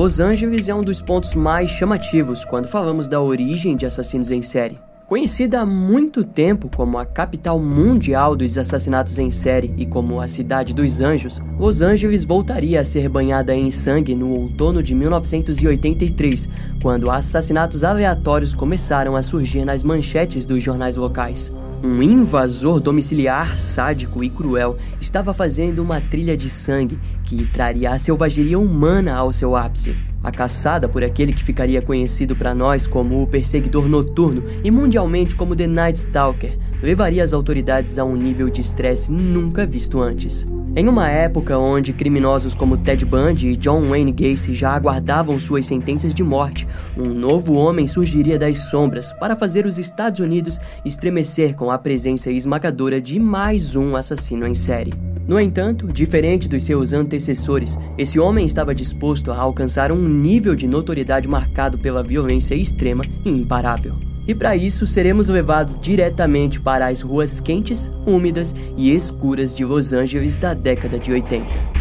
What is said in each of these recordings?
Los Angeles é um dos pontos mais chamativos quando falamos da origem de assassinos em série. Conhecida há muito tempo como a capital mundial dos assassinatos em série e como a cidade dos anjos, Los Angeles voltaria a ser banhada em sangue no outono de 1983, quando assassinatos aleatórios começaram a surgir nas manchetes dos jornais locais. Um invasor domiciliar sádico e cruel estava fazendo uma trilha de sangue que traria a selvageria humana ao seu ápice. A caçada por aquele que ficaria conhecido para nós como o perseguidor noturno e mundialmente como The Night Stalker levaria as autoridades a um nível de estresse nunca visto antes. Em uma época onde criminosos como Ted Bundy e John Wayne Gacy já aguardavam suas sentenças de morte, um novo homem surgiria das sombras para fazer os Estados Unidos estremecer com a presença esmagadora de mais um assassino em série. No entanto, diferente dos seus antecessores, esse homem estava disposto a alcançar um nível de notoriedade marcado pela violência extrema e imparável. E para isso seremos levados diretamente para as ruas quentes, úmidas e escuras de Los Angeles da década de 80.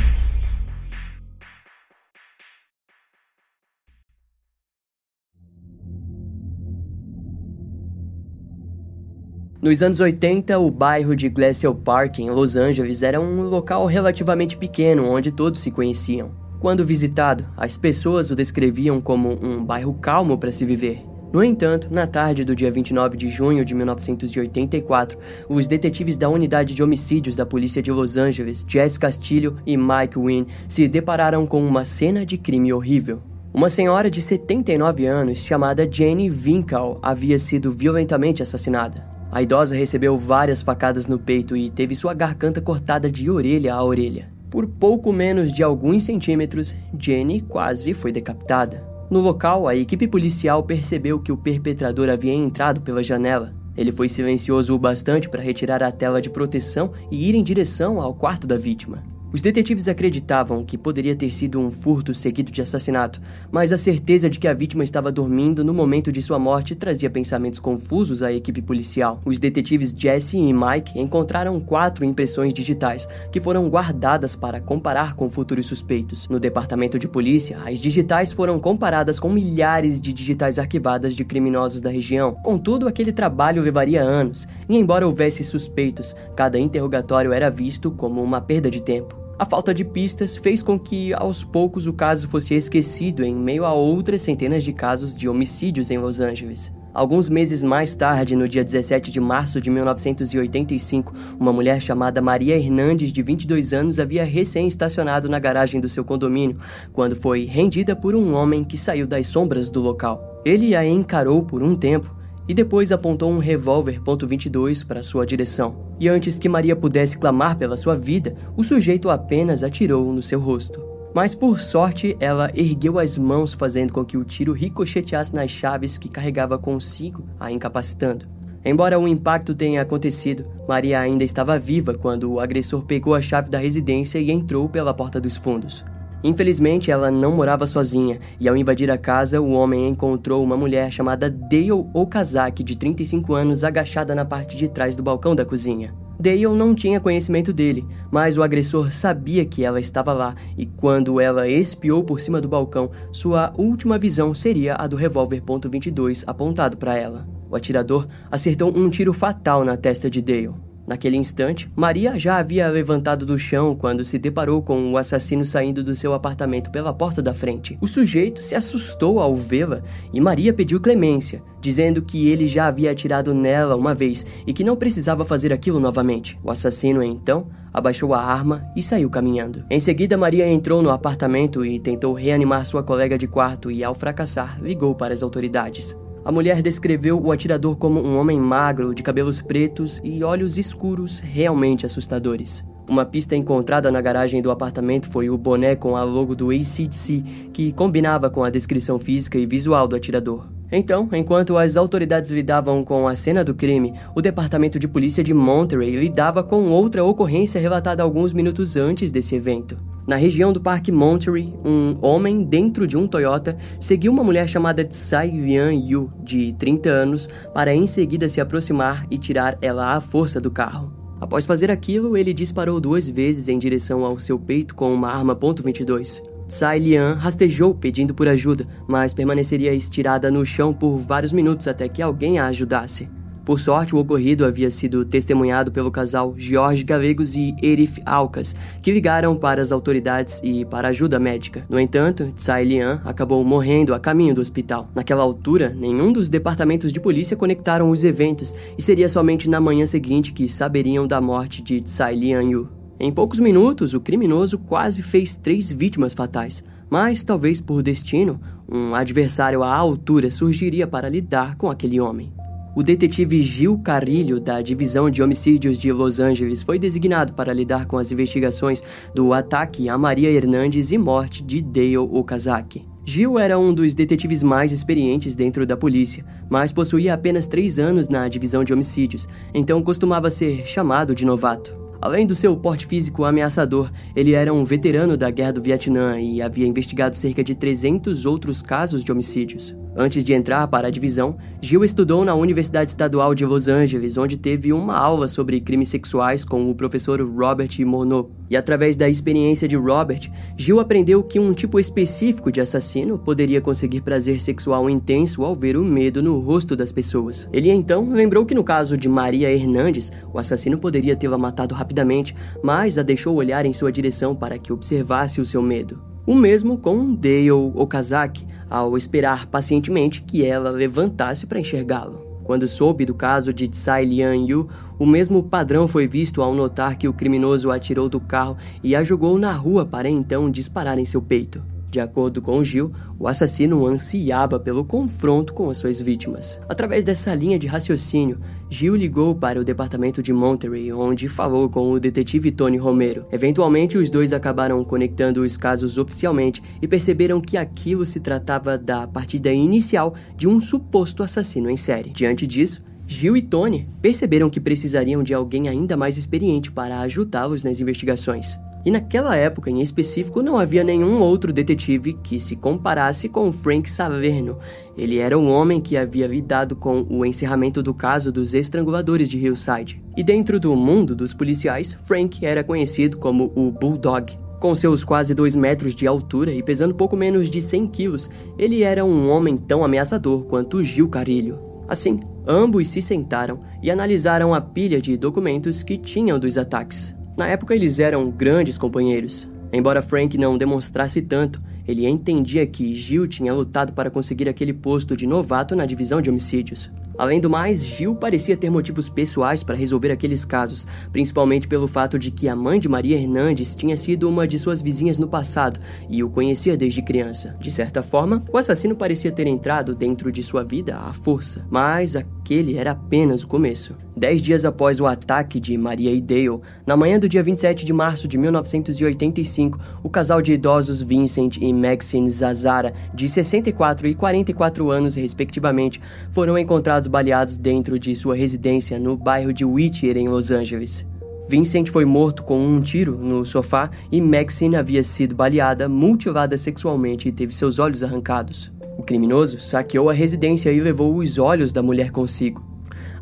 Nos anos 80, o bairro de Glacial Park, em Los Angeles, era um local relativamente pequeno onde todos se conheciam. Quando visitado, as pessoas o descreviam como um bairro calmo para se viver. No entanto, na tarde do dia 29 de junho de 1984, os detetives da unidade de homicídios da polícia de Los Angeles, Jess Castillo e Mike Wynn, se depararam com uma cena de crime horrível. Uma senhora de 79 anos chamada Jenny Winkle havia sido violentamente assassinada. A idosa recebeu várias facadas no peito e teve sua garganta cortada de orelha a orelha. Por pouco menos de alguns centímetros, Jenny quase foi decapitada. No local, a equipe policial percebeu que o perpetrador havia entrado pela janela. Ele foi silencioso o bastante para retirar a tela de proteção e ir em direção ao quarto da vítima. Os detetives acreditavam que poderia ter sido um furto seguido de assassinato, mas a certeza de que a vítima estava dormindo no momento de sua morte trazia pensamentos confusos à equipe policial. Os detetives Jesse e Mike encontraram quatro impressões digitais que foram guardadas para comparar com futuros suspeitos. No departamento de polícia, as digitais foram comparadas com milhares de digitais arquivadas de criminosos da região. Contudo, aquele trabalho levaria anos, e embora houvesse suspeitos, cada interrogatório era visto como uma perda de tempo. A falta de pistas fez com que, aos poucos, o caso fosse esquecido em meio a outras centenas de casos de homicídios em Los Angeles. Alguns meses mais tarde, no dia 17 de março de 1985, uma mulher chamada Maria Hernandes, de 22 anos, havia recém-estacionado na garagem do seu condomínio quando foi rendida por um homem que saiu das sombras do local. Ele a encarou por um tempo e depois apontou um revólver .22 para sua direção. E antes que Maria pudesse clamar pela sua vida, o sujeito apenas atirou no seu rosto. Mas por sorte, ela ergueu as mãos, fazendo com que o tiro ricocheteasse nas chaves que carregava consigo, a incapacitando. Embora o impacto tenha acontecido, Maria ainda estava viva quando o agressor pegou a chave da residência e entrou pela porta dos fundos. Infelizmente, ela não morava sozinha, e ao invadir a casa, o homem encontrou uma mulher chamada Dale Okazaki, de 35 anos, agachada na parte de trás do balcão da cozinha. Dale não tinha conhecimento dele, mas o agressor sabia que ela estava lá, e quando ela espiou por cima do balcão, sua última visão seria a do revólver .22 apontado para ela. O atirador acertou um tiro fatal na testa de Dale. Naquele instante, Maria já havia levantado do chão quando se deparou com o assassino saindo do seu apartamento pela porta da frente. O sujeito se assustou ao vê-la e Maria pediu clemência, dizendo que ele já havia atirado nela uma vez e que não precisava fazer aquilo novamente. O assassino, então, abaixou a arma e saiu caminhando. Em seguida, Maria entrou no apartamento e tentou reanimar sua colega de quarto e, ao fracassar, ligou para as autoridades. A mulher descreveu o atirador como um homem magro, de cabelos pretos e olhos escuros realmente assustadores. Uma pista encontrada na garagem do apartamento foi o boné com a logo do ACDC, que combinava com a descrição física e visual do atirador. Então, enquanto as autoridades lidavam com a cena do crime, o Departamento de Polícia de Monterey lidava com outra ocorrência relatada alguns minutos antes desse evento. Na região do Parque Monterey, um homem dentro de um Toyota seguiu uma mulher chamada Tsai Lian Yu, de 30 anos, para em seguida se aproximar e tirar ela à força do carro. Após fazer aquilo, ele disparou duas vezes em direção ao seu peito com uma arma .22. Tsai Lian rastejou pedindo por ajuda, mas permaneceria estirada no chão por vários minutos até que alguém a ajudasse. Por sorte, o ocorrido havia sido testemunhado pelo casal Jorge Galegos e Erif Alcas, que ligaram para as autoridades e para ajuda médica. No entanto, Tsai Lian acabou morrendo a caminho do hospital. Naquela altura, nenhum dos departamentos de polícia conectaram os eventos e seria somente na manhã seguinte que saberiam da morte de Tsai Lian Yu. Em poucos minutos, o criminoso quase fez três vítimas fatais, mas talvez por destino, um adversário à altura surgiria para lidar com aquele homem. O detetive Gil Carrilho, da Divisão de Homicídios de Los Angeles, foi designado para lidar com as investigações do ataque a Maria Hernandes e morte de Dale Okazaki. Gil era um dos detetives mais experientes dentro da polícia, mas possuía apenas três anos na divisão de homicídios, então costumava ser chamado de novato. Além do seu porte físico ameaçador, ele era um veterano da Guerra do Vietnã e havia investigado cerca de 300 outros casos de homicídios. Antes de entrar para a divisão, Gil estudou na Universidade Estadual de Los Angeles, onde teve uma aula sobre crimes sexuais com o professor Robert Monod. E através da experiência de Robert, Gil aprendeu que um tipo específico de assassino poderia conseguir prazer sexual intenso ao ver o medo no rosto das pessoas. Ele então lembrou que no caso de Maria Hernandes, o assassino poderia tê-la matado rapidamente, mas a deixou olhar em sua direção para que observasse o seu medo. O mesmo com Dale Okazaki, ao esperar pacientemente que ela levantasse para enxergá-lo. Quando soube do caso de Tsai Lian Yu, o mesmo padrão foi visto ao notar que o criminoso atirou do carro e a jogou na rua para então disparar em seu peito. De acordo com Gil, o assassino ansiava pelo confronto com as suas vítimas. Através dessa linha de raciocínio, Gil ligou para o departamento de Monterey, onde falou com o detetive Tony Romero. Eventualmente, os dois acabaram conectando os casos oficialmente e perceberam que aquilo se tratava da partida inicial de um suposto assassino em série. Diante disso, Gil e Tony perceberam que precisariam de alguém ainda mais experiente para ajudá-los nas investigações. E naquela época em específico não havia nenhum outro detetive que se comparasse com Frank Salerno. Ele era um homem que havia lidado com o encerramento do caso dos estranguladores de Hillside. E dentro do mundo dos policiais, Frank era conhecido como o Bulldog. Com seus quase 2 metros de altura e pesando pouco menos de 100 quilos, ele era um homem tão ameaçador quanto Gil Carilho. Assim, ambos se sentaram e analisaram a pilha de documentos que tinham dos ataques. Na época eles eram grandes companheiros. Embora Frank não demonstrasse tanto, ele entendia que Gil tinha lutado para conseguir aquele posto de novato na divisão de homicídios. Além do mais, Gil parecia ter motivos pessoais para resolver aqueles casos, principalmente pelo fato de que a mãe de Maria Hernandes tinha sido uma de suas vizinhas no passado e o conhecia desde criança. De certa forma, o assassino parecia ter entrado dentro de sua vida à força, mas aquele era apenas o começo. Dez dias após o ataque de Maria e Dale, na manhã do dia 27 de março de 1985, o casal de idosos Vincent e Maxine Zazara, de 64 e 44 anos respectivamente, foram encontrados baleados dentro de sua residência no bairro de Whittier, em Los Angeles. Vincent foi morto com um tiro no sofá e Maxine havia sido baleada, mutilada sexualmente e teve seus olhos arrancados. O criminoso saqueou a residência e levou os olhos da mulher consigo.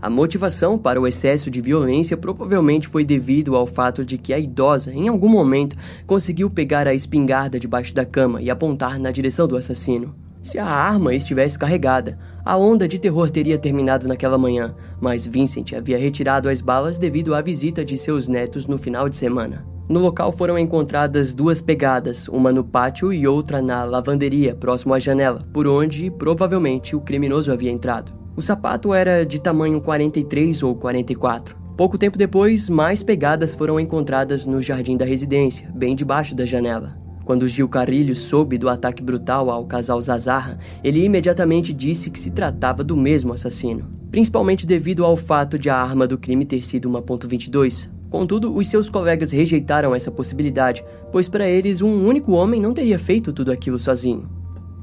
A motivação para o excesso de violência provavelmente foi devido ao fato de que a idosa, em algum momento, conseguiu pegar a espingarda debaixo da cama e apontar na direção do assassino. Se a arma estivesse carregada, a onda de terror teria terminado naquela manhã, mas Vincent havia retirado as balas devido à visita de seus netos no final de semana. No local foram encontradas duas pegadas, uma no pátio e outra na lavanderia, próximo à janela, por onde provavelmente o criminoso havia entrado. O sapato era de tamanho 43 ou 44. Pouco tempo depois, mais pegadas foram encontradas no jardim da residência, bem debaixo da janela. Quando Gil Carrilho soube do ataque brutal ao casal Zazarra, ele imediatamente disse que se tratava do mesmo assassino, principalmente devido ao fato de a arma do crime ter sido uma .22. Contudo, os seus colegas rejeitaram essa possibilidade, pois para eles um único homem não teria feito tudo aquilo sozinho.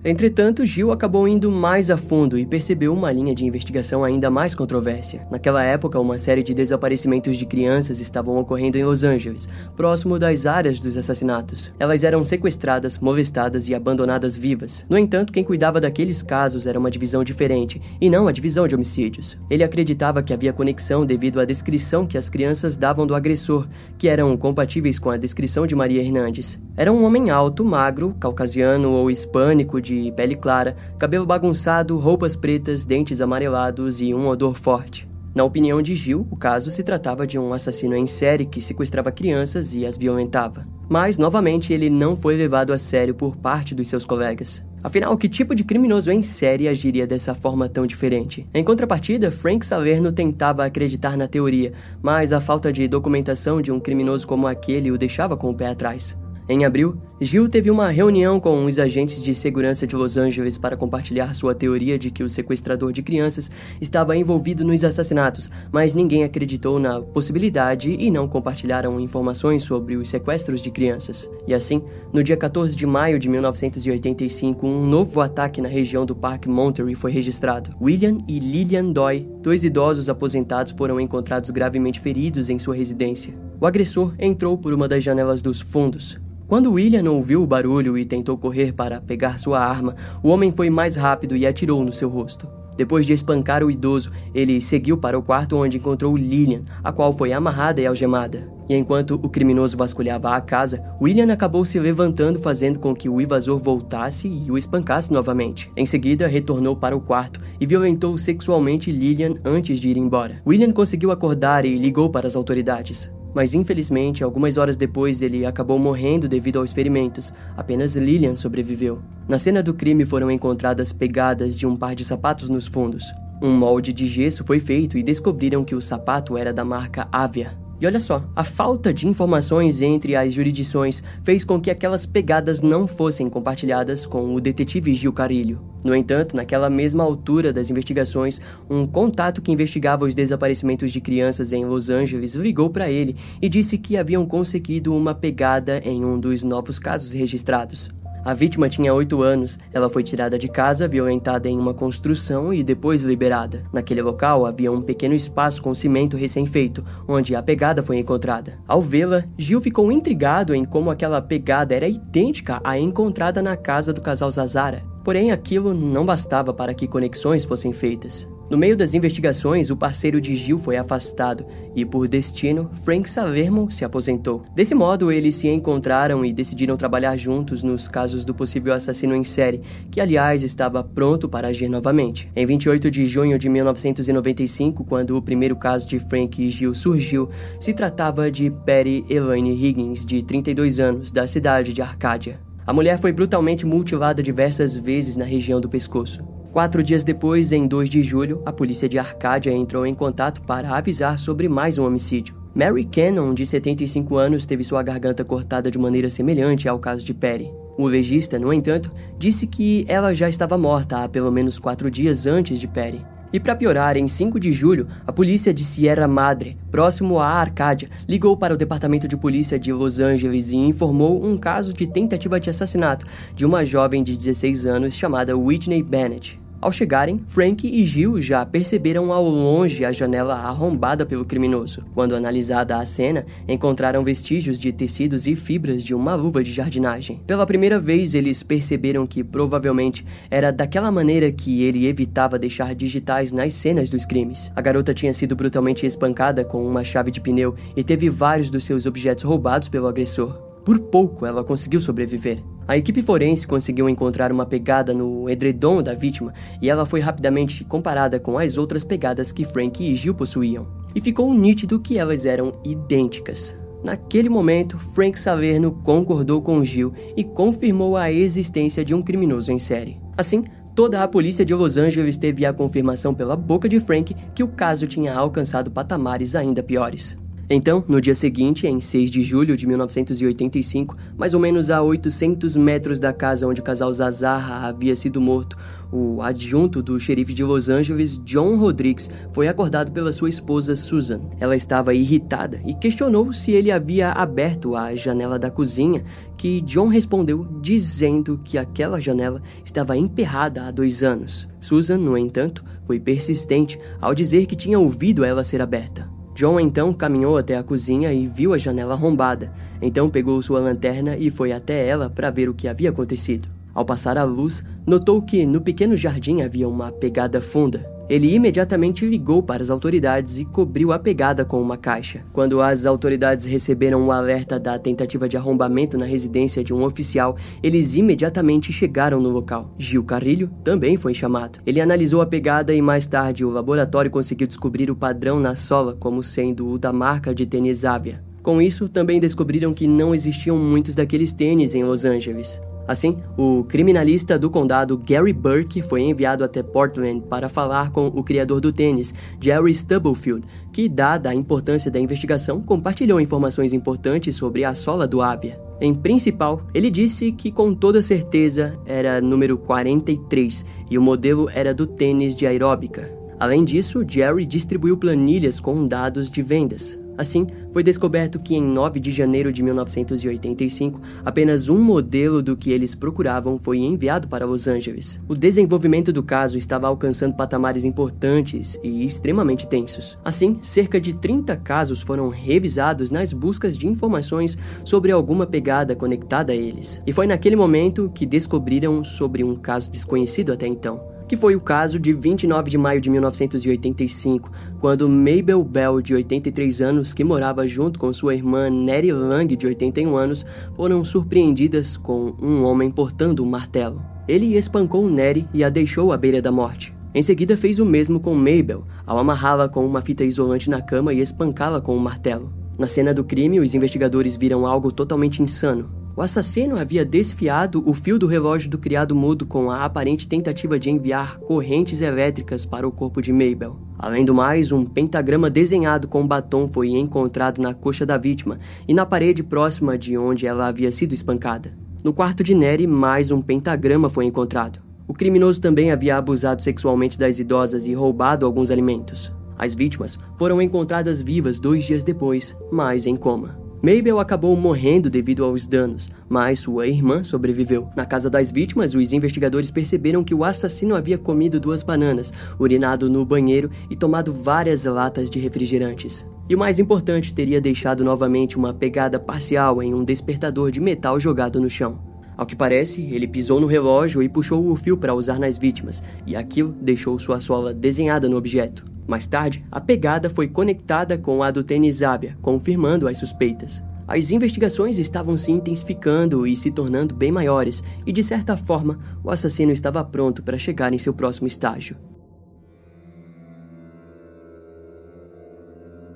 Entretanto, Gil acabou indo mais a fundo e percebeu uma linha de investigação ainda mais controversa. Naquela época, uma série de desaparecimentos de crianças estavam ocorrendo em Los Angeles, próximo das áreas dos assassinatos. Elas eram sequestradas, molestadas e abandonadas vivas. No entanto, quem cuidava daqueles casos era uma divisão diferente, e não a divisão de homicídios. Ele acreditava que havia conexão devido à descrição que as crianças davam do agressor, que eram compatíveis com a descrição de Maria Hernandes. Era um homem alto, magro, caucasiano ou hispânico de de pele clara, cabelo bagunçado, roupas pretas, dentes amarelados e um odor forte. Na opinião de Gil, o caso se tratava de um assassino em série que sequestrava crianças e as violentava. Mas, novamente, ele não foi levado a sério por parte dos seus colegas. Afinal, que tipo de criminoso em série agiria dessa forma tão diferente? Em contrapartida, Frank Salerno tentava acreditar na teoria, mas a falta de documentação de um criminoso como aquele o deixava com o pé atrás. Em abril, Gil teve uma reunião com os agentes de segurança de Los Angeles para compartilhar sua teoria de que o sequestrador de crianças estava envolvido nos assassinatos, mas ninguém acreditou na possibilidade e não compartilharam informações sobre os sequestros de crianças. E assim, no dia 14 de maio de 1985, um novo ataque na região do Parque Monterey foi registrado. William e Lillian Doy, dois idosos aposentados, foram encontrados gravemente feridos em sua residência. O agressor entrou por uma das janelas dos fundos, quando William ouviu o barulho e tentou correr para pegar sua arma, o homem foi mais rápido e atirou no seu rosto. Depois de espancar o idoso, ele seguiu para o quarto onde encontrou Lillian, a qual foi amarrada e algemada. E enquanto o criminoso vasculhava a casa, William acabou se levantando, fazendo com que o invasor voltasse e o espancasse novamente. Em seguida, retornou para o quarto e violentou sexualmente Lillian antes de ir embora. William conseguiu acordar e ligou para as autoridades mas infelizmente, algumas horas depois ele acabou morrendo devido aos ferimentos. Apenas Lillian sobreviveu. Na cena do crime foram encontradas pegadas de um par de sapatos nos fundos. Um molde de gesso foi feito e descobriram que o sapato era da marca Avia. E olha só, a falta de informações entre as jurisdições fez com que aquelas pegadas não fossem compartilhadas com o detetive Gil Carilho. No entanto, naquela mesma altura das investigações, um contato que investigava os desaparecimentos de crianças em Los Angeles ligou para ele e disse que haviam conseguido uma pegada em um dos novos casos registrados. A vítima tinha 8 anos. Ela foi tirada de casa, violentada em uma construção e depois liberada. Naquele local havia um pequeno espaço com cimento recém-feito, onde a pegada foi encontrada. Ao vê-la, Gil ficou intrigado em como aquela pegada era idêntica à encontrada na casa do casal Zazara. Porém, aquilo não bastava para que conexões fossem feitas. No meio das investigações, o parceiro de Gil foi afastado e, por destino, Frank Salermo se aposentou. Desse modo, eles se encontraram e decidiram trabalhar juntos nos casos do possível assassino em série, que, aliás, estava pronto para agir novamente. Em 28 de junho de 1995, quando o primeiro caso de Frank e Gil surgiu, se tratava de Perry Elaine Higgins, de 32 anos, da cidade de Arcádia. A mulher foi brutalmente mutilada diversas vezes na região do pescoço. Quatro dias depois, em 2 de julho, a polícia de Arcádia entrou em contato para avisar sobre mais um homicídio. Mary Cannon, de 75 anos, teve sua garganta cortada de maneira semelhante ao caso de Perry. O legista, no entanto, disse que ela já estava morta há pelo menos quatro dias antes de Perry. E para piorar, em 5 de julho, a polícia de Sierra Madre, próximo à Arcádia, ligou para o departamento de polícia de Los Angeles e informou um caso de tentativa de assassinato de uma jovem de 16 anos chamada Whitney Bennett. Ao chegarem, Frank e Gil já perceberam ao longe a janela arrombada pelo criminoso. Quando analisada a cena, encontraram vestígios de tecidos e fibras de uma luva de jardinagem. Pela primeira vez, eles perceberam que provavelmente era daquela maneira que ele evitava deixar digitais nas cenas dos crimes. A garota tinha sido brutalmente espancada com uma chave de pneu e teve vários dos seus objetos roubados pelo agressor. Por pouco ela conseguiu sobreviver. A equipe forense conseguiu encontrar uma pegada no edredom da vítima e ela foi rapidamente comparada com as outras pegadas que Frank e Gil possuíam. E ficou nítido que elas eram idênticas. Naquele momento, Frank Salerno concordou com Gil e confirmou a existência de um criminoso em série. Assim, toda a polícia de Los Angeles teve a confirmação pela boca de Frank que o caso tinha alcançado patamares ainda piores. Então, no dia seguinte, em 6 de julho de 1985, mais ou menos a 800 metros da casa onde o casal Zazarra havia sido morto, o adjunto do xerife de Los Angeles, John Rodrigues, foi acordado pela sua esposa Susan. Ela estava irritada e questionou se ele havia aberto a janela da cozinha, que John respondeu dizendo que aquela janela estava emperrada há dois anos. Susan, no entanto, foi persistente ao dizer que tinha ouvido ela ser aberta. John então caminhou até a cozinha e viu a janela arrombada. Então pegou sua lanterna e foi até ela para ver o que havia acontecido. Ao passar a luz, notou que no pequeno jardim havia uma pegada funda. Ele imediatamente ligou para as autoridades e cobriu a pegada com uma caixa. Quando as autoridades receberam o alerta da tentativa de arrombamento na residência de um oficial, eles imediatamente chegaram no local. Gil Carrilho também foi chamado. Ele analisou a pegada e mais tarde o laboratório conseguiu descobrir o padrão na sola como sendo o da marca de tênis Avia. Com isso, também descobriram que não existiam muitos daqueles tênis em Los Angeles. Assim, o criminalista do condado Gary Burke foi enviado até Portland para falar com o criador do tênis, Jerry Stubblefield, que, dada a importância da investigação, compartilhou informações importantes sobre a sola do Avia. Em principal, ele disse que com toda certeza era número 43 e o modelo era do tênis de aeróbica. Além disso, Jerry distribuiu planilhas com dados de vendas, Assim, foi descoberto que em 9 de janeiro de 1985, apenas um modelo do que eles procuravam foi enviado para Los Angeles. O desenvolvimento do caso estava alcançando patamares importantes e extremamente tensos. Assim, cerca de 30 casos foram revisados nas buscas de informações sobre alguma pegada conectada a eles. E foi naquele momento que descobriram sobre um caso desconhecido até então que foi o caso de 29 de maio de 1985, quando Mabel Bell, de 83 anos, que morava junto com sua irmã Nettie Lang, de 81 anos, foram surpreendidas com um homem portando um martelo. Ele espancou Nettie e a deixou à beira da morte. Em seguida, fez o mesmo com Mabel, ao amarrá-la com uma fita isolante na cama e espancá-la com um martelo. Na cena do crime, os investigadores viram algo totalmente insano. O assassino havia desfiado o fio do relógio do criado mudo com a aparente tentativa de enviar correntes elétricas para o corpo de Mabel. Além do mais, um pentagrama desenhado com batom foi encontrado na coxa da vítima e na parede próxima de onde ela havia sido espancada. No quarto de Nery, mais um pentagrama foi encontrado. O criminoso também havia abusado sexualmente das idosas e roubado alguns alimentos. As vítimas foram encontradas vivas dois dias depois, mas em coma. Mabel acabou morrendo devido aos danos, mas sua irmã sobreviveu. Na casa das vítimas, os investigadores perceberam que o assassino havia comido duas bananas, urinado no banheiro e tomado várias latas de refrigerantes. E o mais importante, teria deixado novamente uma pegada parcial em um despertador de metal jogado no chão. Ao que parece, ele pisou no relógio e puxou o fio para usar nas vítimas, e aquilo deixou sua sola desenhada no objeto. Mais tarde, a pegada foi conectada com a do tênis confirmando as suspeitas. As investigações estavam se intensificando e se tornando bem maiores, e de certa forma, o assassino estava pronto para chegar em seu próximo estágio.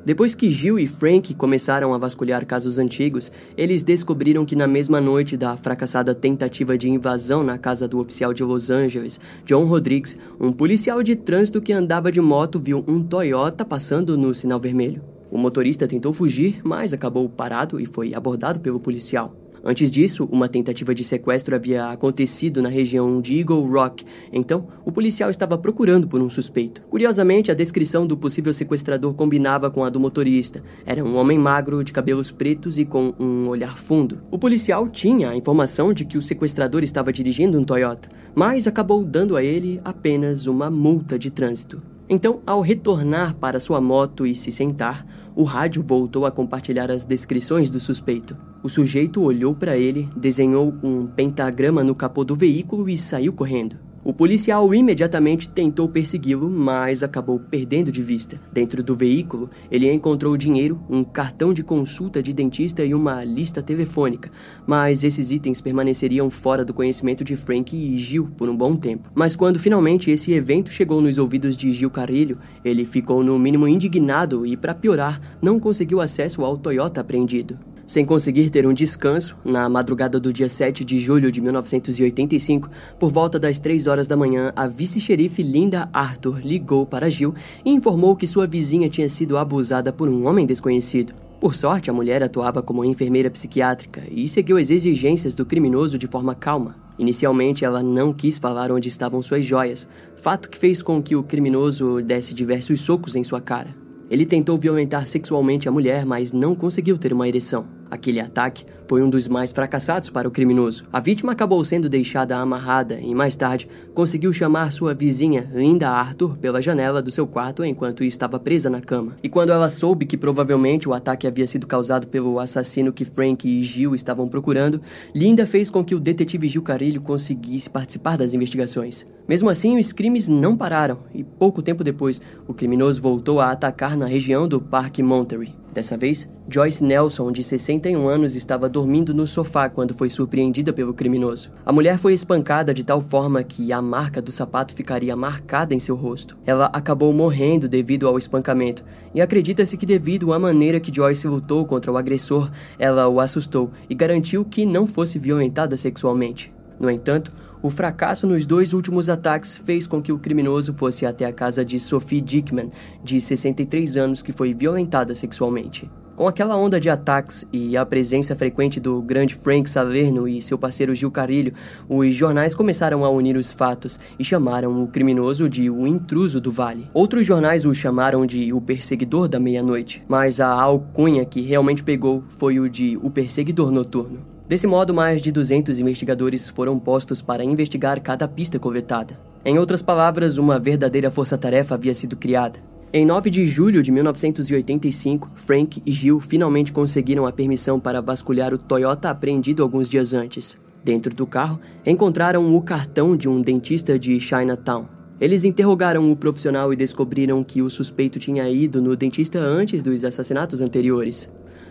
Depois que Gil e Frank começaram a vasculhar casos antigos, eles descobriram que na mesma noite da fracassada tentativa de invasão na casa do oficial de Los Angeles, John Rodrigues, um policial de trânsito que andava de moto viu um Toyota passando no sinal vermelho. O motorista tentou fugir, mas acabou parado e foi abordado pelo policial. Antes disso, uma tentativa de sequestro havia acontecido na região de Eagle Rock, então o policial estava procurando por um suspeito. Curiosamente, a descrição do possível sequestrador combinava com a do motorista. Era um homem magro, de cabelos pretos e com um olhar fundo. O policial tinha a informação de que o sequestrador estava dirigindo um Toyota, mas acabou dando a ele apenas uma multa de trânsito. Então, ao retornar para sua moto e se sentar, o rádio voltou a compartilhar as descrições do suspeito. O sujeito olhou para ele, desenhou um pentagrama no capô do veículo e saiu correndo. O policial imediatamente tentou persegui-lo, mas acabou perdendo de vista. Dentro do veículo, ele encontrou dinheiro, um cartão de consulta de dentista e uma lista telefônica, mas esses itens permaneceriam fora do conhecimento de Frank e Gil por um bom tempo. Mas quando finalmente esse evento chegou nos ouvidos de Gil Carrilho, ele ficou no mínimo indignado e, para piorar, não conseguiu acesso ao Toyota apreendido. Sem conseguir ter um descanso, na madrugada do dia 7 de julho de 1985, por volta das 3 horas da manhã, a vice-xerife Linda Arthur ligou para Gil e informou que sua vizinha tinha sido abusada por um homem desconhecido. Por sorte, a mulher atuava como enfermeira psiquiátrica e seguiu as exigências do criminoso de forma calma. Inicialmente, ela não quis falar onde estavam suas joias, fato que fez com que o criminoso desse diversos socos em sua cara. Ele tentou violentar sexualmente a mulher, mas não conseguiu ter uma ereção. Aquele ataque foi um dos mais fracassados para o criminoso. A vítima acabou sendo deixada amarrada e mais tarde conseguiu chamar sua vizinha, Linda Arthur, pela janela do seu quarto enquanto estava presa na cama. E quando ela soube que provavelmente o ataque havia sido causado pelo assassino que Frank e Gil estavam procurando, Linda fez com que o detetive Gil Carilho conseguisse participar das investigações. Mesmo assim, os crimes não pararam e pouco tempo depois, o criminoso voltou a atacar na região do Parque Monterey. Dessa vez, Joyce Nelson, de 61 anos, estava dormindo no sofá quando foi surpreendida pelo criminoso. A mulher foi espancada de tal forma que a marca do sapato ficaria marcada em seu rosto. Ela acabou morrendo devido ao espancamento, e acredita-se que, devido à maneira que Joyce lutou contra o agressor, ela o assustou e garantiu que não fosse violentada sexualmente. No entanto, o fracasso nos dois últimos ataques fez com que o criminoso fosse até a casa de Sophie Dickman, de 63 anos, que foi violentada sexualmente. Com aquela onda de ataques e a presença frequente do grande Frank Salerno e seu parceiro Gil Carilho, os jornais começaram a unir os fatos e chamaram o criminoso de o intruso do vale. Outros jornais o chamaram de o perseguidor da meia-noite, mas a alcunha que realmente pegou foi o de o perseguidor noturno. Desse modo, mais de 200 investigadores foram postos para investigar cada pista coletada. Em outras palavras, uma verdadeira força-tarefa havia sido criada. Em 9 de julho de 1985, Frank e Gil finalmente conseguiram a permissão para vasculhar o Toyota apreendido alguns dias antes. Dentro do carro, encontraram o cartão de um dentista de Chinatown. Eles interrogaram o profissional e descobriram que o suspeito tinha ido no dentista antes dos assassinatos anteriores.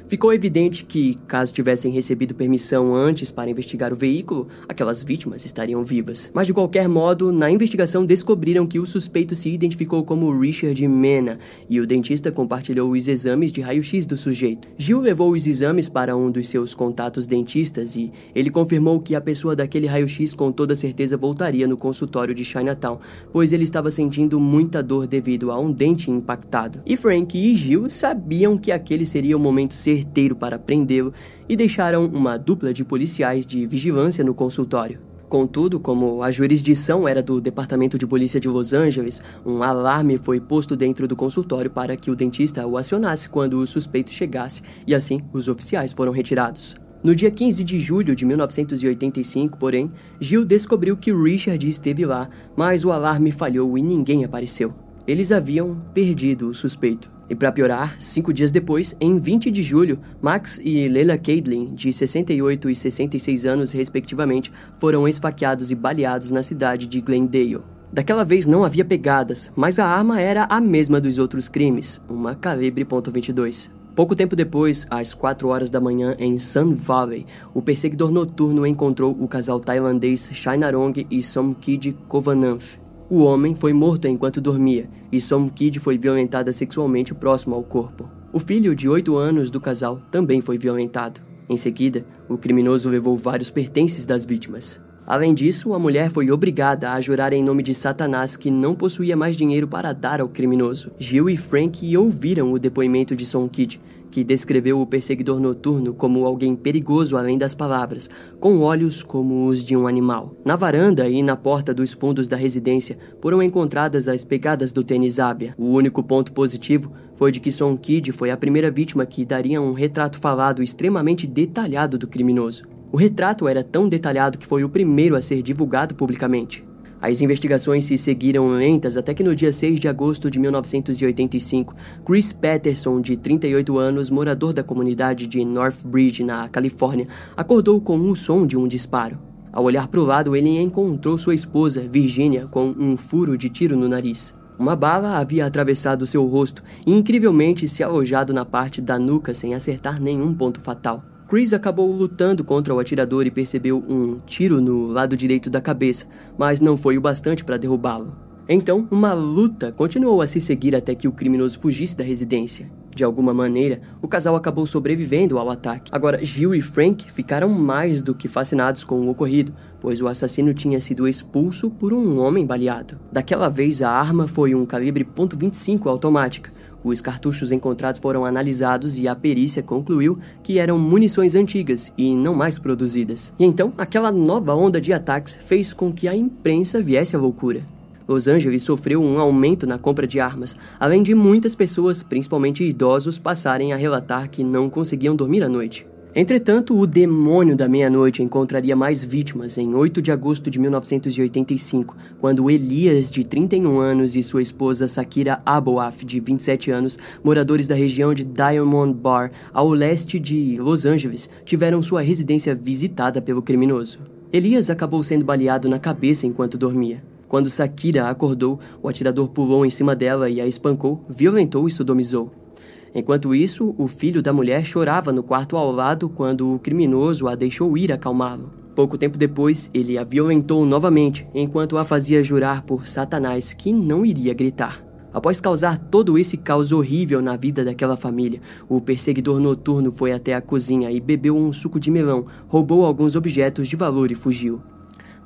Ficou evidente que, caso tivessem recebido permissão antes para investigar o veículo, aquelas vítimas estariam vivas. Mas de qualquer modo, na investigação descobriram que o suspeito se identificou como Richard Mena e o dentista compartilhou os exames de raio-x do sujeito. Gil levou os exames para um dos seus contatos dentistas e ele confirmou que a pessoa daquele raio-x com toda certeza voltaria no consultório de Chinatown, pois ele estava sentindo muita dor devido a um dente impactado. E Frank e Gil sabiam que aquele seria o momento certo certeiro para prendê-lo e deixaram uma dupla de policiais de vigilância no consultório. Contudo, como a jurisdição era do Departamento de Polícia de Los Angeles, um alarme foi posto dentro do consultório para que o dentista o acionasse quando o suspeito chegasse, e assim os oficiais foram retirados. No dia 15 de julho de 1985, porém, Gil descobriu que Richard esteve lá, mas o alarme falhou e ninguém apareceu. Eles haviam perdido o suspeito. E para piorar, cinco dias depois, em 20 de julho, Max e Leila Cadlin, de 68 e 66 anos respectivamente, foram esfaqueados e baleados na cidade de Glendale. Daquela vez não havia pegadas, mas a arma era a mesma dos outros crimes, uma calibre .22. Pouco tempo depois, às 4 horas da manhã em Sun Valley, o perseguidor noturno encontrou o casal tailandês Shainarong e Somkid Kovananth, o homem foi morto enquanto dormia e Som Kid foi violentada sexualmente próximo ao corpo. O filho de 8 anos do casal também foi violentado. Em seguida, o criminoso levou vários pertences das vítimas. Além disso, a mulher foi obrigada a jurar em nome de Satanás que não possuía mais dinheiro para dar ao criminoso. Gil e Frank ouviram o depoimento de Son Kid que descreveu o perseguidor noturno como alguém perigoso além das palavras, com olhos como os de um animal. Na varanda e na porta dos fundos da residência foram encontradas as pegadas do tênis Ábia. O único ponto positivo foi de que Son Kid foi a primeira vítima que daria um retrato falado extremamente detalhado do criminoso. O retrato era tão detalhado que foi o primeiro a ser divulgado publicamente. As investigações se seguiram lentas até que no dia 6 de agosto de 1985, Chris Patterson, de 38 anos, morador da comunidade de Northbridge, na Califórnia, acordou com o som de um disparo. Ao olhar para o lado, ele encontrou sua esposa, Virginia, com um furo de tiro no nariz. Uma bala havia atravessado seu rosto e incrivelmente se alojado na parte da nuca sem acertar nenhum ponto fatal. Chris acabou lutando contra o atirador e percebeu um tiro no lado direito da cabeça, mas não foi o bastante para derrubá-lo. Então, uma luta continuou a se seguir até que o criminoso fugisse da residência. De alguma maneira, o casal acabou sobrevivendo ao ataque. Agora, Jill e Frank ficaram mais do que fascinados com o ocorrido, pois o assassino tinha sido expulso por um homem baleado. Daquela vez, a arma foi um calibre .25 automática. Os cartuchos encontrados foram analisados e a perícia concluiu que eram munições antigas e não mais produzidas. E então, aquela nova onda de ataques fez com que a imprensa viesse à loucura. Los Angeles sofreu um aumento na compra de armas, além de muitas pessoas, principalmente idosos, passarem a relatar que não conseguiam dormir à noite. Entretanto, o demônio da meia-noite encontraria mais vítimas em 8 de agosto de 1985, quando Elias, de 31 anos, e sua esposa Sakira Aboaf, de 27 anos, moradores da região de Diamond Bar, ao leste de Los Angeles, tiveram sua residência visitada pelo criminoso. Elias acabou sendo baleado na cabeça enquanto dormia. Quando Sakira acordou, o atirador pulou em cima dela e a espancou, violentou e sodomizou. Enquanto isso, o filho da mulher chorava no quarto ao lado quando o criminoso a deixou ir acalmá-lo. Pouco tempo depois, ele a violentou novamente, enquanto a fazia jurar por Satanás que não iria gritar. Após causar todo esse caos horrível na vida daquela família, o perseguidor noturno foi até a cozinha e bebeu um suco de melão, roubou alguns objetos de valor e fugiu.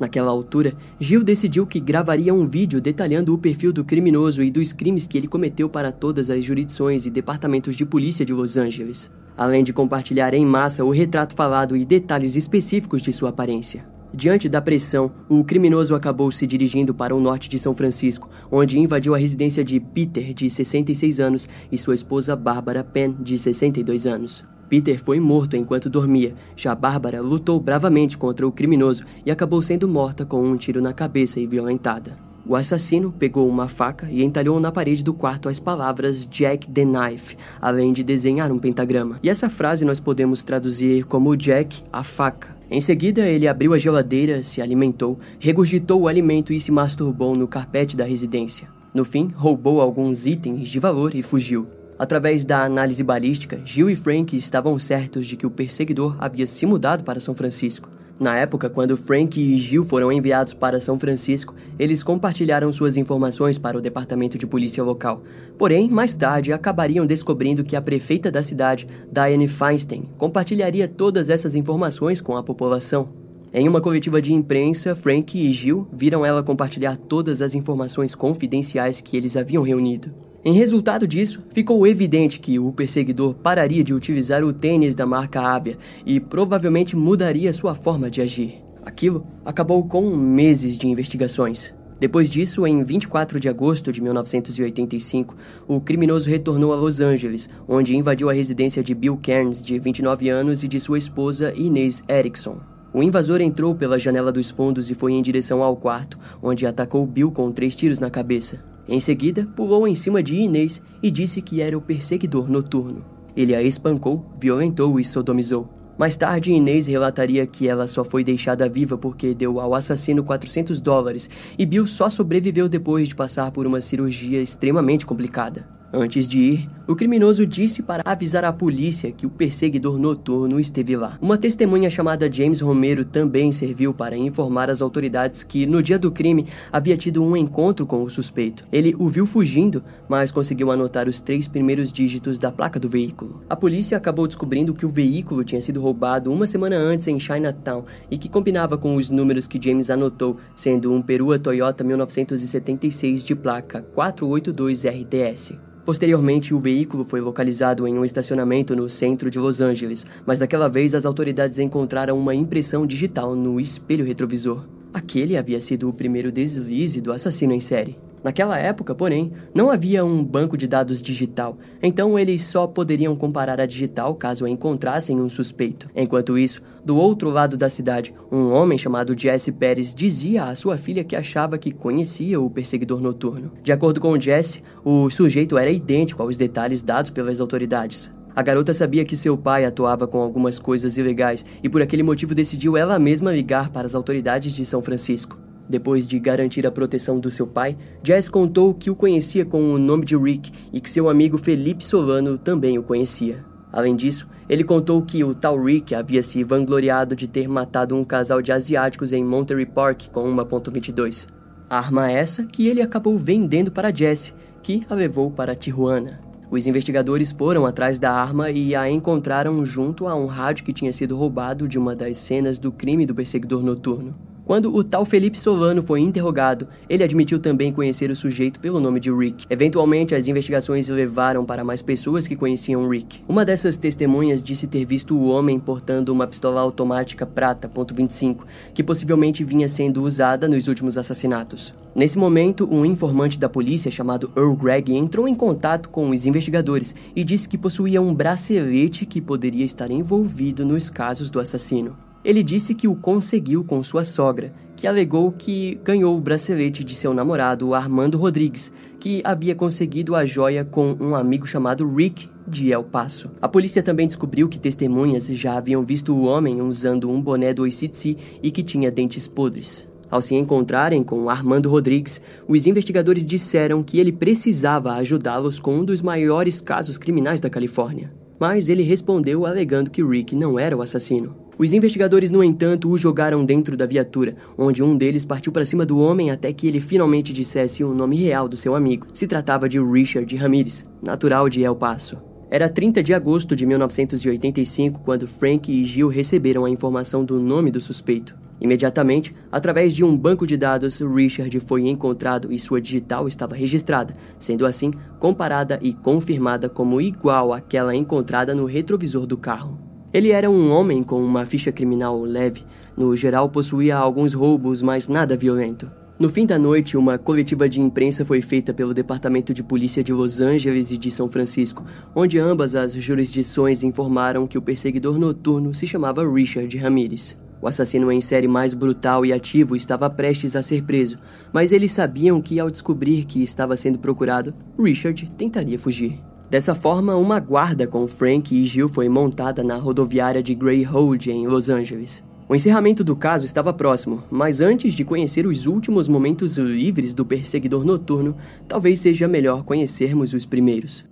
Naquela altura, Gil decidiu que gravaria um vídeo detalhando o perfil do criminoso e dos crimes que ele cometeu para todas as jurisdições e departamentos de polícia de Los Angeles, além de compartilhar em massa o retrato falado e detalhes específicos de sua aparência. Diante da pressão, o criminoso acabou se dirigindo para o norte de São Francisco, onde invadiu a residência de Peter, de 66 anos, e sua esposa Barbara Penn, de 62 anos. Peter foi morto enquanto dormia. Já Bárbara lutou bravamente contra o criminoso e acabou sendo morta com um tiro na cabeça e violentada. O assassino pegou uma faca e entalhou na parede do quarto as palavras Jack the Knife, além de desenhar um pentagrama. E essa frase nós podemos traduzir como Jack, a faca. Em seguida, ele abriu a geladeira, se alimentou, regurgitou o alimento e se masturbou no carpete da residência. No fim, roubou alguns itens de valor e fugiu. Através da análise balística, Gil e Frank estavam certos de que o perseguidor havia se mudado para São Francisco. Na época, quando Frank e Gil foram enviados para São Francisco, eles compartilharam suas informações para o departamento de polícia local. Porém, mais tarde, acabariam descobrindo que a prefeita da cidade, Diane Feinstein, compartilharia todas essas informações com a população. Em uma coletiva de imprensa, Frank e Gil viram ela compartilhar todas as informações confidenciais que eles haviam reunido. Em resultado disso, ficou evidente que o perseguidor pararia de utilizar o tênis da marca Avia e provavelmente mudaria sua forma de agir. Aquilo acabou com meses de investigações. Depois disso, em 24 de agosto de 1985, o criminoso retornou a Los Angeles, onde invadiu a residência de Bill Cairns, de 29 anos, e de sua esposa Inês Erickson. O invasor entrou pela janela dos fundos e foi em direção ao quarto, onde atacou Bill com três tiros na cabeça. Em seguida, pulou em cima de Inês e disse que era o perseguidor noturno. Ele a espancou, violentou e sodomizou. Mais tarde, Inês relataria que ela só foi deixada viva porque deu ao assassino 400 dólares e Bill só sobreviveu depois de passar por uma cirurgia extremamente complicada. Antes de ir, o criminoso disse para avisar a polícia que o perseguidor noturno esteve lá. Uma testemunha chamada James Romero também serviu para informar as autoridades que, no dia do crime, havia tido um encontro com o suspeito. Ele o viu fugindo, mas conseguiu anotar os três primeiros dígitos da placa do veículo. A polícia acabou descobrindo que o veículo tinha sido roubado uma semana antes em Chinatown e que combinava com os números que James anotou, sendo um Perua Toyota 1976 de placa 482 RTS. Posteriormente, o veículo foi localizado em um estacionamento no centro de Los Angeles, mas daquela vez as autoridades encontraram uma impressão digital no espelho retrovisor. Aquele havia sido o primeiro deslize do assassino em série. Naquela época, porém, não havia um banco de dados digital, então eles só poderiam comparar a digital caso encontrassem um suspeito. Enquanto isso, do outro lado da cidade, um homem chamado Jesse Pérez dizia à sua filha que achava que conhecia o perseguidor noturno. De acordo com Jesse, o sujeito era idêntico aos detalhes dados pelas autoridades. A garota sabia que seu pai atuava com algumas coisas ilegais e por aquele motivo decidiu ela mesma ligar para as autoridades de São Francisco. Depois de garantir a proteção do seu pai, Jess contou que o conhecia com o nome de Rick e que seu amigo Felipe Solano também o conhecia. Além disso, ele contou que o tal Rick havia se vangloriado de ter matado um casal de asiáticos em Monterey Park com uma .22. Arma essa que ele acabou vendendo para Jesse, que a levou para Tijuana. Os investigadores foram atrás da arma e a encontraram junto a um rádio que tinha sido roubado de uma das cenas do crime do perseguidor noturno. Quando o tal Felipe Solano foi interrogado, ele admitiu também conhecer o sujeito pelo nome de Rick. Eventualmente, as investigações levaram para mais pessoas que conheciam Rick. Uma dessas testemunhas disse ter visto o homem portando uma pistola automática prata .25, que possivelmente vinha sendo usada nos últimos assassinatos. Nesse momento, um informante da polícia chamado Earl Gregg entrou em contato com os investigadores e disse que possuía um bracelete que poderia estar envolvido nos casos do assassino. Ele disse que o conseguiu com sua sogra, que alegou que ganhou o bracelete de seu namorado Armando Rodrigues, que havia conseguido a joia com um amigo chamado Rick de El Paso. A polícia também descobriu que testemunhas já haviam visto o homem usando um boné do ICTC e que tinha dentes podres. Ao se encontrarem com Armando Rodrigues, os investigadores disseram que ele precisava ajudá-los com um dos maiores casos criminais da Califórnia. Mas ele respondeu alegando que Rick não era o assassino. Os investigadores, no entanto, o jogaram dentro da viatura, onde um deles partiu para cima do homem até que ele finalmente dissesse o nome real do seu amigo. Se tratava de Richard Ramirez, natural de El Paso. Era 30 de agosto de 1985 quando Frank e Gil receberam a informação do nome do suspeito. Imediatamente, através de um banco de dados, Richard foi encontrado e sua digital estava registrada, sendo assim comparada e confirmada como igual àquela encontrada no retrovisor do carro. Ele era um homem com uma ficha criminal leve, no geral possuía alguns roubos, mas nada violento. No fim da noite, uma coletiva de imprensa foi feita pelo Departamento de Polícia de Los Angeles e de São Francisco, onde ambas as jurisdições informaram que o perseguidor noturno se chamava Richard Ramirez. O assassino em série mais brutal e ativo estava prestes a ser preso, mas eles sabiam que ao descobrir que estava sendo procurado, Richard tentaria fugir. Dessa forma, uma guarda com Frank e Jill foi montada na rodoviária de Greyhound em Los Angeles. O encerramento do caso estava próximo, mas antes de conhecer os últimos momentos livres do perseguidor noturno, talvez seja melhor conhecermos os primeiros.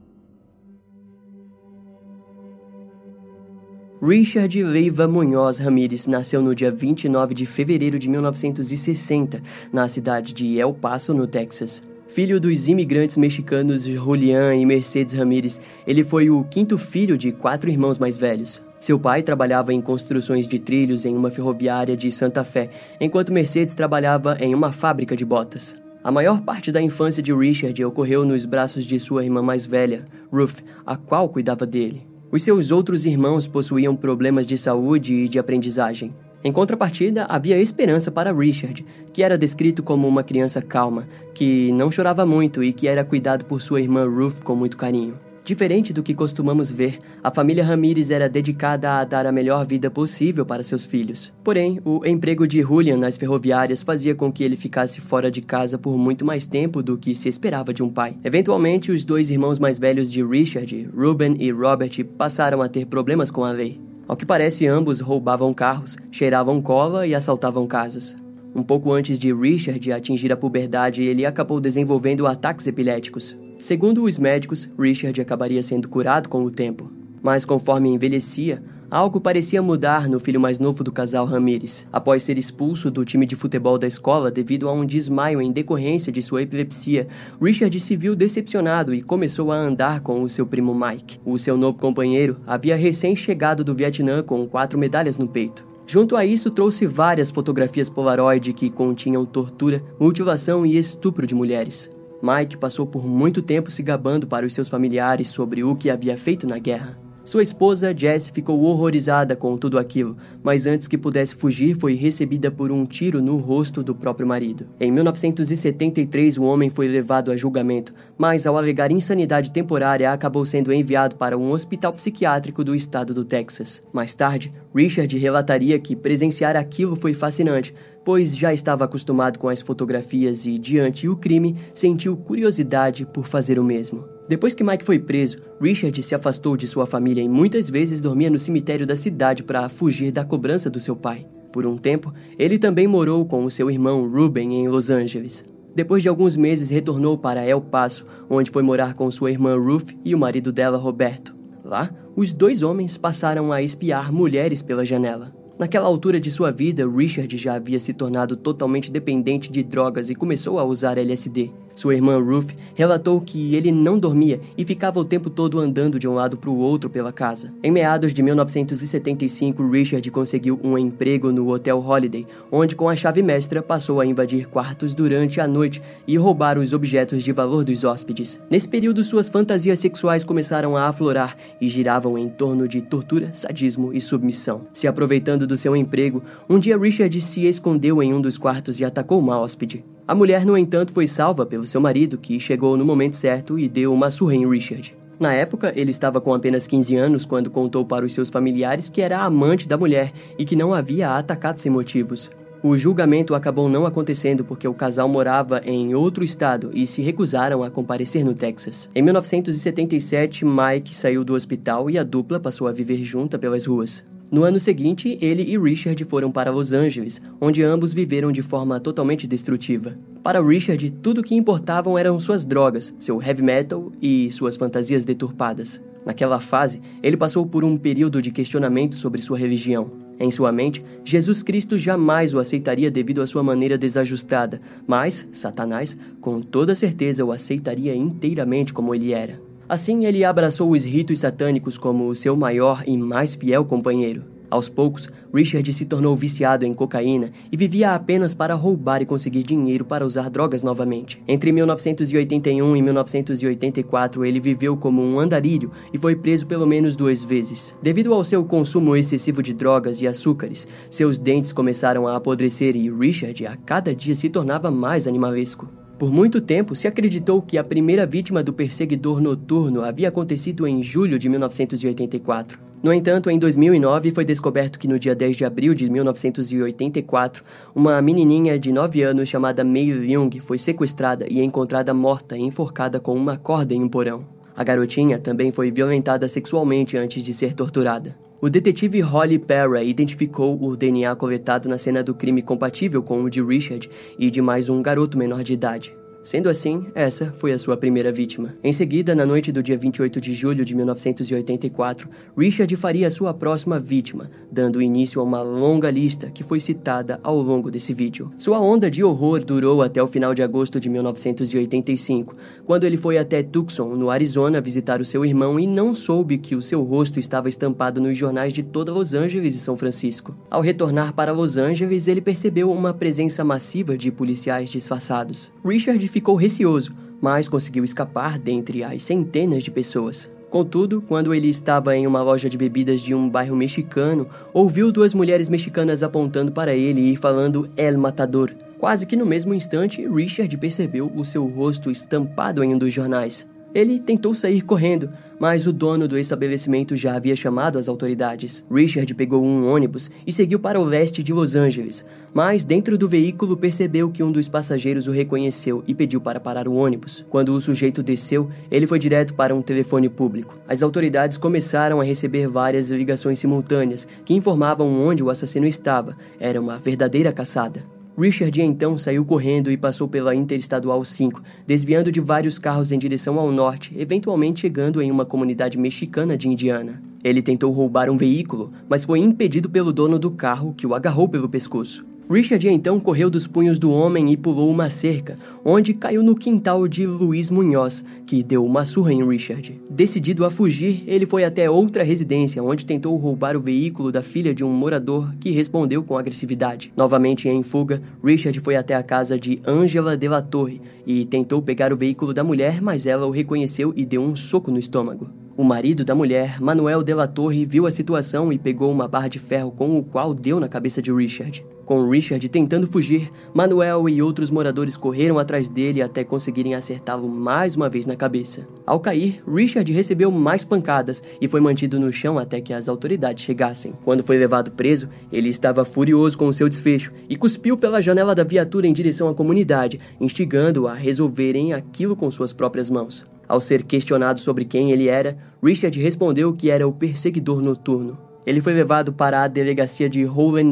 Richard Leiva Munhoz Ramírez nasceu no dia 29 de fevereiro de 1960, na cidade de El Paso, no Texas. Filho dos imigrantes mexicanos Julián e Mercedes Ramírez, ele foi o quinto filho de quatro irmãos mais velhos. Seu pai trabalhava em construções de trilhos em uma ferroviária de Santa Fé, enquanto Mercedes trabalhava em uma fábrica de botas. A maior parte da infância de Richard ocorreu nos braços de sua irmã mais velha, Ruth, a qual cuidava dele. Os seus outros irmãos possuíam problemas de saúde e de aprendizagem. Em contrapartida, havia esperança para Richard, que era descrito como uma criança calma, que não chorava muito e que era cuidado por sua irmã Ruth com muito carinho. Diferente do que costumamos ver, a família Ramirez era dedicada a dar a melhor vida possível para seus filhos. Porém, o emprego de Julian nas ferroviárias fazia com que ele ficasse fora de casa por muito mais tempo do que se esperava de um pai. Eventualmente, os dois irmãos mais velhos de Richard, Ruben e Robert, passaram a ter problemas com a lei. Ao que parece, ambos roubavam carros, cheiravam cola e assaltavam casas. Um pouco antes de Richard atingir a puberdade, ele acabou desenvolvendo ataques epiléticos. Segundo os médicos, Richard acabaria sendo curado com o tempo. Mas conforme envelhecia, Algo parecia mudar no filho mais novo do casal Ramírez. Após ser expulso do time de futebol da escola devido a um desmaio em decorrência de sua epilepsia, Richard se viu decepcionado e começou a andar com o seu primo Mike. O seu novo companheiro havia recém-chegado do Vietnã com quatro medalhas no peito. Junto a isso, trouxe várias fotografias Polaroid que continham tortura, mutilação e estupro de mulheres. Mike passou por muito tempo se gabando para os seus familiares sobre o que havia feito na guerra. Sua esposa, Jess, ficou horrorizada com tudo aquilo, mas antes que pudesse fugir, foi recebida por um tiro no rosto do próprio marido. Em 1973, o homem foi levado a julgamento, mas ao alegar insanidade temporária, acabou sendo enviado para um hospital psiquiátrico do estado do Texas. Mais tarde, Richard relataria que presenciar aquilo foi fascinante, pois já estava acostumado com as fotografias e, diante o crime, sentiu curiosidade por fazer o mesmo. Depois que Mike foi preso, Richard se afastou de sua família e muitas vezes dormia no cemitério da cidade para fugir da cobrança do seu pai. Por um tempo, ele também morou com o seu irmão Ruben em Los Angeles. Depois de alguns meses, retornou para El Paso, onde foi morar com sua irmã Ruth e o marido dela, Roberto. Lá, os dois homens passaram a espiar mulheres pela janela. Naquela altura de sua vida, Richard já havia se tornado totalmente dependente de drogas e começou a usar LSD. Sua irmã Ruth relatou que ele não dormia e ficava o tempo todo andando de um lado para o outro pela casa. Em meados de 1975, Richard conseguiu um emprego no Hotel Holiday, onde com a chave mestra passou a invadir quartos durante a noite e roubar os objetos de valor dos hóspedes. Nesse período, suas fantasias sexuais começaram a aflorar e giravam em torno de tortura, sadismo e submissão. Se aproveitando do seu emprego, um dia Richard se escondeu em um dos quartos e atacou uma hóspede. A mulher, no entanto, foi salva pelo seu marido, que chegou no momento certo e deu uma surra em Richard. Na época, ele estava com apenas 15 anos quando contou para os seus familiares que era amante da mulher e que não havia atacado sem motivos. O julgamento acabou não acontecendo porque o casal morava em outro estado e se recusaram a comparecer no Texas. Em 1977, Mike saiu do hospital e a dupla passou a viver junta pelas ruas. No ano seguinte, ele e Richard foram para Los Angeles, onde ambos viveram de forma totalmente destrutiva. Para Richard, tudo o que importavam eram suas drogas, seu heavy metal e suas fantasias deturpadas. Naquela fase, ele passou por um período de questionamento sobre sua religião. Em sua mente, Jesus Cristo jamais o aceitaria devido à sua maneira desajustada, mas Satanás, com toda certeza, o aceitaria inteiramente como ele era. Assim, ele abraçou os ritos satânicos como o seu maior e mais fiel companheiro. Aos poucos, Richard se tornou viciado em cocaína e vivia apenas para roubar e conseguir dinheiro para usar drogas novamente. Entre 1981 e 1984, ele viveu como um andarilho e foi preso pelo menos duas vezes. Devido ao seu consumo excessivo de drogas e açúcares, seus dentes começaram a apodrecer e Richard a cada dia se tornava mais animalesco. Por muito tempo, se acreditou que a primeira vítima do perseguidor noturno havia acontecido em julho de 1984. No entanto, em 2009 foi descoberto que no dia 10 de abril de 1984, uma menininha de 9 anos chamada Mei Young foi sequestrada e encontrada morta e enforcada com uma corda em um porão. A garotinha também foi violentada sexualmente antes de ser torturada. O detetive Holly Perra identificou o DNA coletado na cena do crime compatível com o de Richard e de mais um garoto menor de idade. Sendo assim, essa foi a sua primeira vítima. Em seguida, na noite do dia 28 de julho de 1984, Richard faria a sua próxima vítima, dando início a uma longa lista que foi citada ao longo desse vídeo. Sua onda de horror durou até o final de agosto de 1985, quando ele foi até Tucson, no Arizona, visitar o seu irmão e não soube que o seu rosto estava estampado nos jornais de toda Los Angeles e São Francisco. Ao retornar para Los Angeles, ele percebeu uma presença massiva de policiais disfarçados. Richard ficou receoso, mas conseguiu escapar dentre as centenas de pessoas. Contudo, quando ele estava em uma loja de bebidas de um bairro mexicano, ouviu duas mulheres mexicanas apontando para ele e falando El Matador. Quase que no mesmo instante, Richard percebeu o seu rosto estampado em um dos jornais. Ele tentou sair correndo, mas o dono do estabelecimento já havia chamado as autoridades. Richard pegou um ônibus e seguiu para o leste de Los Angeles, mas dentro do veículo percebeu que um dos passageiros o reconheceu e pediu para parar o ônibus. Quando o sujeito desceu, ele foi direto para um telefone público. As autoridades começaram a receber várias ligações simultâneas que informavam onde o assassino estava. Era uma verdadeira caçada. Richard então saiu correndo e passou pela Interestadual 5, desviando de vários carros em direção ao norte, eventualmente chegando em uma comunidade mexicana de Indiana. Ele tentou roubar um veículo, mas foi impedido pelo dono do carro, que o agarrou pelo pescoço. Richard então correu dos punhos do homem e pulou uma cerca, onde caiu no quintal de Luiz Munhoz, que deu uma surra em Richard. Decidido a fugir, ele foi até outra residência, onde tentou roubar o veículo da filha de um morador que respondeu com agressividade. Novamente em fuga, Richard foi até a casa de Angela de la Torre e tentou pegar o veículo da mulher, mas ela o reconheceu e deu um soco no estômago. O marido da mulher, Manuel de la Torre, viu a situação e pegou uma barra de ferro com o qual deu na cabeça de Richard. Com Richard tentando fugir, Manuel e outros moradores correram atrás dele até conseguirem acertá-lo mais uma vez na cabeça. Ao cair, Richard recebeu mais pancadas e foi mantido no chão até que as autoridades chegassem. Quando foi levado preso, ele estava furioso com o seu desfecho e cuspiu pela janela da viatura em direção à comunidade, instigando a resolverem aquilo com suas próprias mãos. Ao ser questionado sobre quem ele era, Richard respondeu que era o perseguidor noturno. Ele foi levado para a delegacia de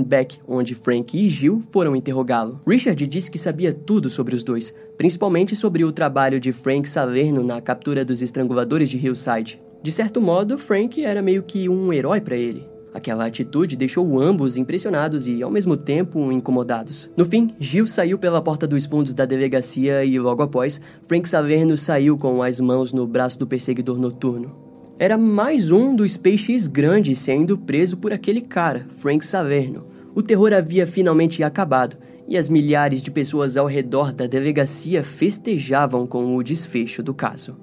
Beck, onde Frank e Jill foram interrogá-lo. Richard disse que sabia tudo sobre os dois, principalmente sobre o trabalho de Frank Salerno na captura dos estranguladores de Hillside. De certo modo, Frank era meio que um herói para ele. Aquela atitude deixou ambos impressionados e, ao mesmo tempo, incomodados. No fim, Gil saiu pela porta dos fundos da delegacia e, logo após, Frank Saverno saiu com as mãos no braço do perseguidor noturno. Era mais um dos peixes grandes sendo preso por aquele cara, Frank Saverno. O terror havia finalmente acabado e as milhares de pessoas ao redor da delegacia festejavam com o desfecho do caso.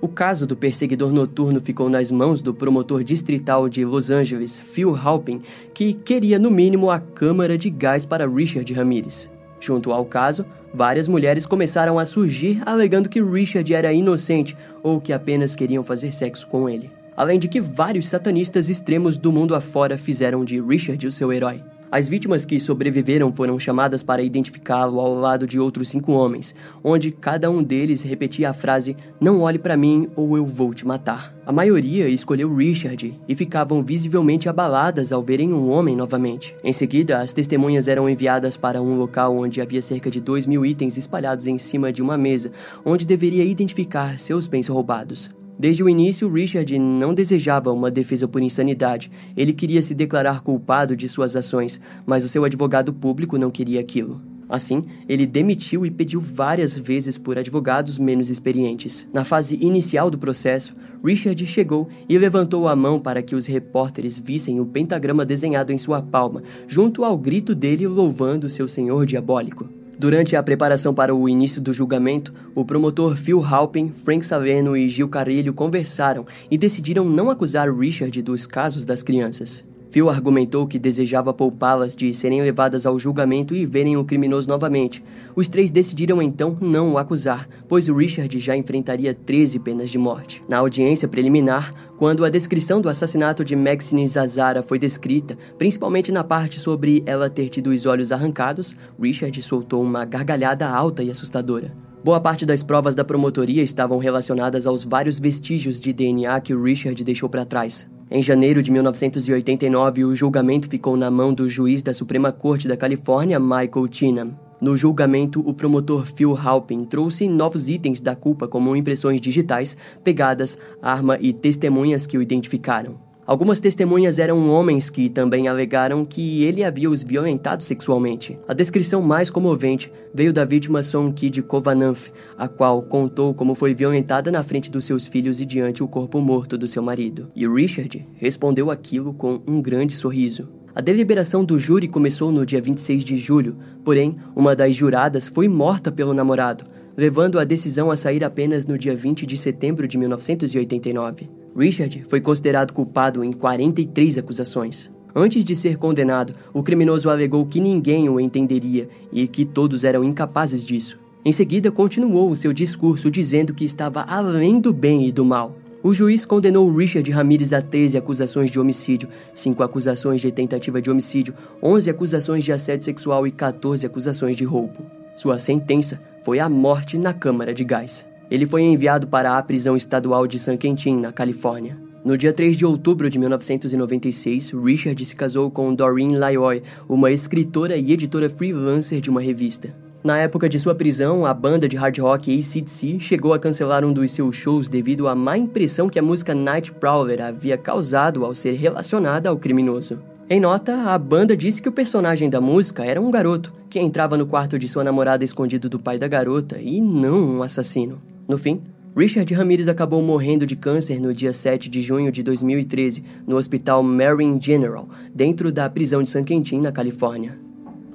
O caso do perseguidor noturno ficou nas mãos do promotor distrital de Los Angeles, Phil Halpin, que queria no mínimo a câmara de gás para Richard Ramirez. Junto ao caso, várias mulheres começaram a surgir alegando que Richard era inocente ou que apenas queriam fazer sexo com ele. Além de que vários satanistas extremos do mundo afora fizeram de Richard o seu herói. As vítimas que sobreviveram foram chamadas para identificá-lo ao lado de outros cinco homens, onde cada um deles repetia a frase: Não olhe para mim ou eu vou te matar. A maioria escolheu Richard e ficavam visivelmente abaladas ao verem um homem novamente. Em seguida, as testemunhas eram enviadas para um local onde havia cerca de dois mil itens espalhados em cima de uma mesa, onde deveria identificar seus bens roubados. Desde o início, Richard não desejava uma defesa por insanidade. Ele queria se declarar culpado de suas ações, mas o seu advogado público não queria aquilo. Assim, ele demitiu e pediu várias vezes por advogados menos experientes. Na fase inicial do processo, Richard chegou e levantou a mão para que os repórteres vissem o pentagrama desenhado em sua palma, junto ao grito dele louvando seu senhor diabólico. Durante a preparação para o início do julgamento, o promotor Phil Halpin, Frank Salerno e Gil Carrilho conversaram e decidiram não acusar Richard dos casos das crianças. Phil argumentou que desejava poupá-las de serem levadas ao julgamento e verem o criminoso novamente. Os três decidiram então não o acusar, pois Richard já enfrentaria 13 penas de morte. Na audiência preliminar, quando a descrição do assassinato de Maxine Zazara foi descrita, principalmente na parte sobre ela ter tido os olhos arrancados, Richard soltou uma gargalhada alta e assustadora. Boa parte das provas da promotoria estavam relacionadas aos vários vestígios de DNA que Richard deixou para trás. Em janeiro de 1989, o julgamento ficou na mão do juiz da Suprema Corte da Califórnia, Michael Chinham. No julgamento, o promotor Phil Halpin trouxe novos itens da culpa, como impressões digitais, pegadas, arma e testemunhas que o identificaram. Algumas testemunhas eram homens que também alegaram que ele havia os violentado sexualmente. A descrição mais comovente veio da vítima Sonkid Kovananf, a qual contou como foi violentada na frente dos seus filhos e diante o corpo morto do seu marido. E Richard respondeu aquilo com um grande sorriso. A deliberação do júri começou no dia 26 de julho, porém, uma das juradas foi morta pelo namorado, levando a decisão a sair apenas no dia 20 de setembro de 1989. Richard foi considerado culpado em 43 acusações. Antes de ser condenado, o criminoso alegou que ninguém o entenderia e que todos eram incapazes disso. Em seguida, continuou o seu discurso dizendo que estava além do bem e do mal. O juiz condenou Richard Ramirez a 13 acusações de homicídio, 5 acusações de tentativa de homicídio, 11 acusações de assédio sexual e 14 acusações de roubo. Sua sentença foi a morte na Câmara de Gás. Ele foi enviado para a prisão estadual de San Quentin, na Califórnia. No dia 3 de outubro de 1996, Richard se casou com Doreen Lyoy, uma escritora e editora freelancer de uma revista. Na época de sua prisão, a banda de hard rock ACDC chegou a cancelar um dos seus shows devido à má impressão que a música Night Prowler havia causado ao ser relacionada ao criminoso. Em nota, a banda disse que o personagem da música era um garoto que entrava no quarto de sua namorada escondido do pai da garota e não um assassino. No fim, Richard Ramirez acabou morrendo de câncer no dia 7 de junho de 2013 no Hospital Marion General, dentro da prisão de San Quentin, na Califórnia.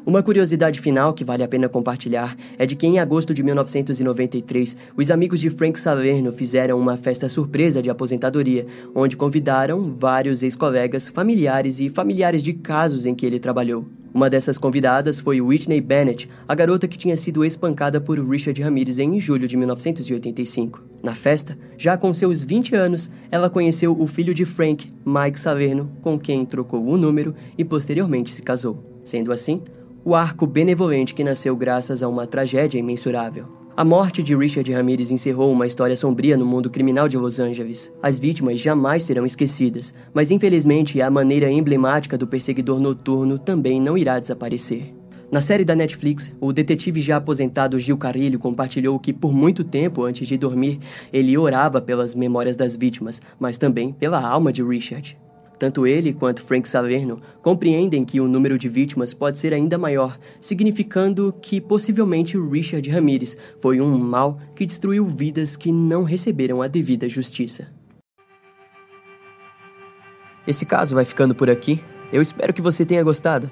Uma curiosidade final que vale a pena compartilhar é de que em agosto de 1993, os amigos de Frank Salerno fizeram uma festa surpresa de aposentadoria, onde convidaram vários ex-colegas, familiares e familiares de casos em que ele trabalhou. Uma dessas convidadas foi Whitney Bennett, a garota que tinha sido espancada por Richard Ramirez em julho de 1985. Na festa, já com seus 20 anos, ela conheceu o filho de Frank, Mike Salerno, com quem trocou o número e posteriormente se casou. Sendo assim, o arco benevolente que nasceu graças a uma tragédia imensurável. A morte de Richard Ramirez encerrou uma história sombria no mundo criminal de Los Angeles. As vítimas jamais serão esquecidas, mas infelizmente a maneira emblemática do perseguidor noturno também não irá desaparecer. Na série da Netflix, o detetive já aposentado Gil Carilho compartilhou que por muito tempo antes de dormir, ele orava pelas memórias das vítimas, mas também pela alma de Richard. Tanto ele quanto Frank Salerno compreendem que o número de vítimas pode ser ainda maior, significando que possivelmente Richard Ramirez foi um mal que destruiu vidas que não receberam a devida justiça. Esse caso vai ficando por aqui. Eu espero que você tenha gostado.